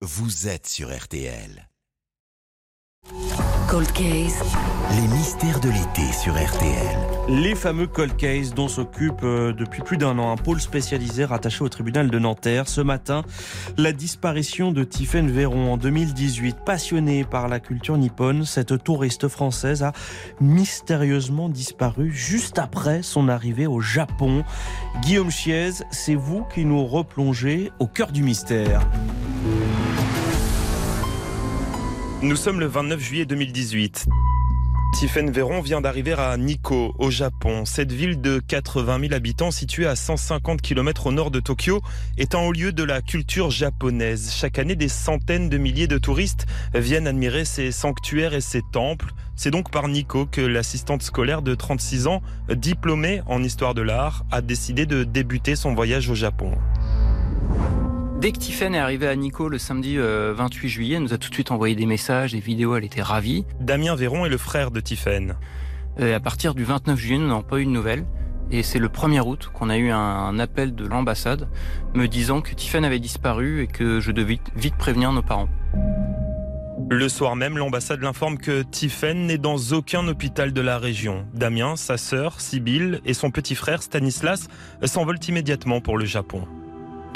vous êtes sur RTL. Cold Case. Les mystères de l'été sur RTL. Les fameux cold cases dont s'occupe euh, depuis plus d'un an un pôle spécialisé rattaché au tribunal de Nanterre. Ce matin, la disparition de Tiffaine Véron en 2018. Passionnée par la culture nippone, cette touriste française a mystérieusement disparu juste après son arrivée au Japon. Guillaume Chiez, c'est vous qui nous replongez au cœur du mystère. Nous sommes le 29 juillet 2018. Tiffaine Véron vient d'arriver à Nikko, au Japon. Cette ville de 80 000 habitants située à 150 km au nord de Tokyo est un haut lieu de la culture japonaise. Chaque année, des centaines de milliers de touristes viennent admirer ses sanctuaires et ses temples. C'est donc par Nikko que l'assistante scolaire de 36 ans, diplômée en histoire de l'art, a décidé de débuter son voyage au Japon. Dès que Tiffen est arrivée à Nico le samedi 28 euh, juillet, elle nous a tout de suite envoyé des messages, des vidéos, elle était ravie. Damien Véron est le frère de Tiffen. Et à partir du 29 juillet, nous n'avons pas eu de nouvelles. Et c'est le 1er août qu'on a eu un appel de l'ambassade me disant que Tiffen avait disparu et que je devais vite prévenir nos parents. Le soir même, l'ambassade l'informe que Tiffen n'est dans aucun hôpital de la région. Damien, sa sœur, Sibylle et son petit frère Stanislas s'envolent immédiatement pour le Japon.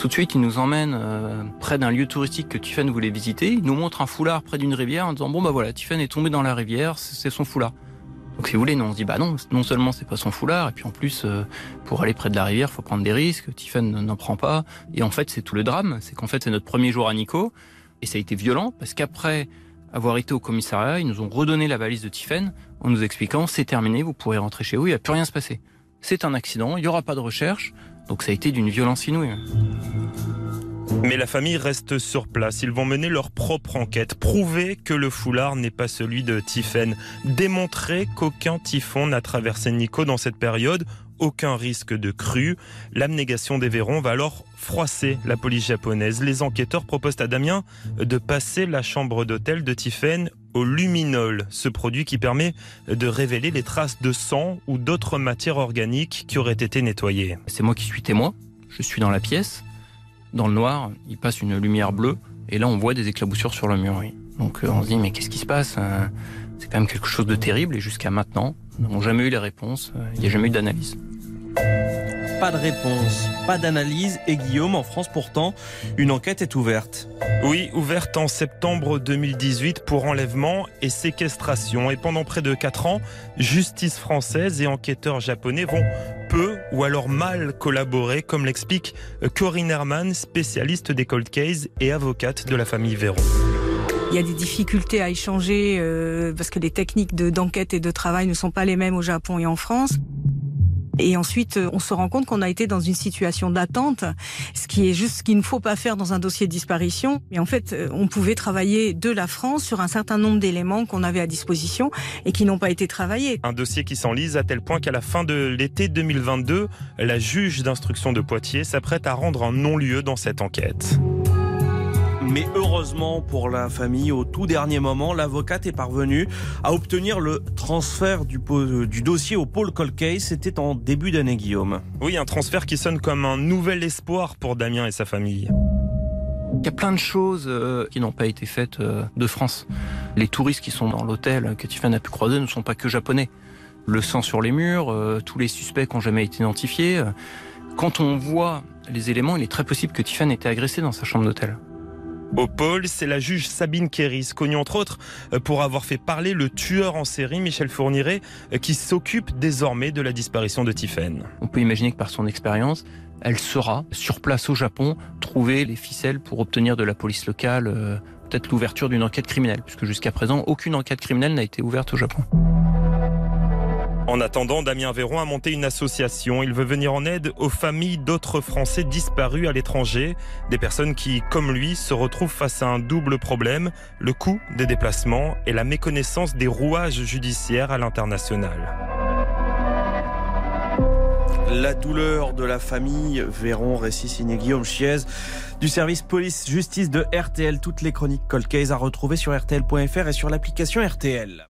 Tout de suite, il nous emmène euh, près d'un lieu touristique que Tiffen voulait visiter. Il nous montre un foulard près d'une rivière en disant bon bah voilà, Tiffen est tombé dans la rivière, c'est son foulard. Donc si vous voulez, nous on se dit bah non, non seulement c'est pas son foulard, et puis en plus euh, pour aller près de la rivière, faut prendre des risques. Tiffen n'en prend pas. Et en fait, c'est tout le drame, c'est qu'en fait c'est notre premier jour à Nico, et ça a été violent parce qu'après avoir été au commissariat, ils nous ont redonné la valise de Tiffen en nous expliquant c'est terminé, vous pourrez rentrer chez vous, il n'y a plus rien se passer. C'est un accident, il n'y aura pas de recherche, donc ça a été d'une violence inouïe. Mais la famille reste sur place. Ils vont mener leur propre enquête, prouver que le foulard n'est pas celui de Tiffen, démontrer qu'aucun typhon n'a traversé Nico dans cette période, aucun risque de crue. L'abnégation des Vérons va alors froisser la police japonaise. Les enquêteurs proposent à Damien de passer la chambre d'hôtel de Tiffen au luminol, ce produit qui permet de révéler les traces de sang ou d'autres matières organiques qui auraient été nettoyées. C'est moi qui suis témoin, je suis dans la pièce, dans le noir, il passe une lumière bleue, et là on voit des éclaboussures sur le mur. Donc euh, on se dit mais qu'est-ce qui se passe euh, C'est quand même quelque chose de terrible, et jusqu'à maintenant, nous n'avons jamais eu les réponses, euh, il n'y a jamais eu d'analyse. Pas de réponse, pas d'analyse et Guillaume, en France pourtant, une enquête est ouverte. Oui, ouverte en septembre 2018 pour enlèvement et séquestration. Et pendant près de 4 ans, justice française et enquêteurs japonais vont peu ou alors mal collaborer, comme l'explique Corinne Herman, spécialiste des cold cases et avocate de la famille Véron. Il y a des difficultés à échanger euh, parce que les techniques d'enquête et de travail ne sont pas les mêmes au Japon et en France. Et ensuite, euh, on se rend compte qu'on a été dans une situation d'attente, ce qui est juste ce qu'il ne faut pas faire dans un dossier de disparition. Mais en fait, euh, on pouvait travailler de la France sur un certain nombre d'éléments qu'on avait à disposition et qui n'ont pas été travaillés. Un dossier qui s'enlise à tel point qu'à la fin de l'été 2022, la juge d'instruction de Poitiers s'apprête à rendre un non-lieu dans cette enquête. Mais heureusement pour la famille, au tout dernier moment, l'avocate est parvenue à obtenir le transfert du, du dossier au pôle Colcase. C'était en début d'année, Guillaume. Oui, un transfert qui sonne comme un nouvel espoir pour Damien et sa famille. Il y a plein de choses euh, qui n'ont pas été faites euh, de France. Les touristes qui sont dans l'hôtel que Tiffany a pu croiser ne sont pas que japonais. Le sang sur les murs, euh, tous les suspects qui n'ont jamais été identifiés. Quand on voit les éléments, il est très possible que Tiffany ait été agressée dans sa chambre d'hôtel. Au pôle, c'est la juge Sabine Kéris, connue entre autres euh, pour avoir fait parler le tueur en série Michel Fourniret, euh, qui s'occupe désormais de la disparition de Tiffen. On peut imaginer que par son expérience, elle saura, sur place au Japon, trouver les ficelles pour obtenir de la police locale euh, peut-être l'ouverture d'une enquête criminelle, puisque jusqu'à présent, aucune enquête criminelle n'a été ouverte au Japon. En attendant, Damien Véron a monté une association. Il veut venir en aide aux familles d'autres Français disparus à l'étranger. Des personnes qui, comme lui, se retrouvent face à un double problème, le coût des déplacements et la méconnaissance des rouages judiciaires à l'international. La douleur de la famille, Véron, récit signé Guillaume Chiez, du service police-justice de RTL. Toutes les chroniques Cold Case à retrouver sur RTL.fr et sur l'application RTL.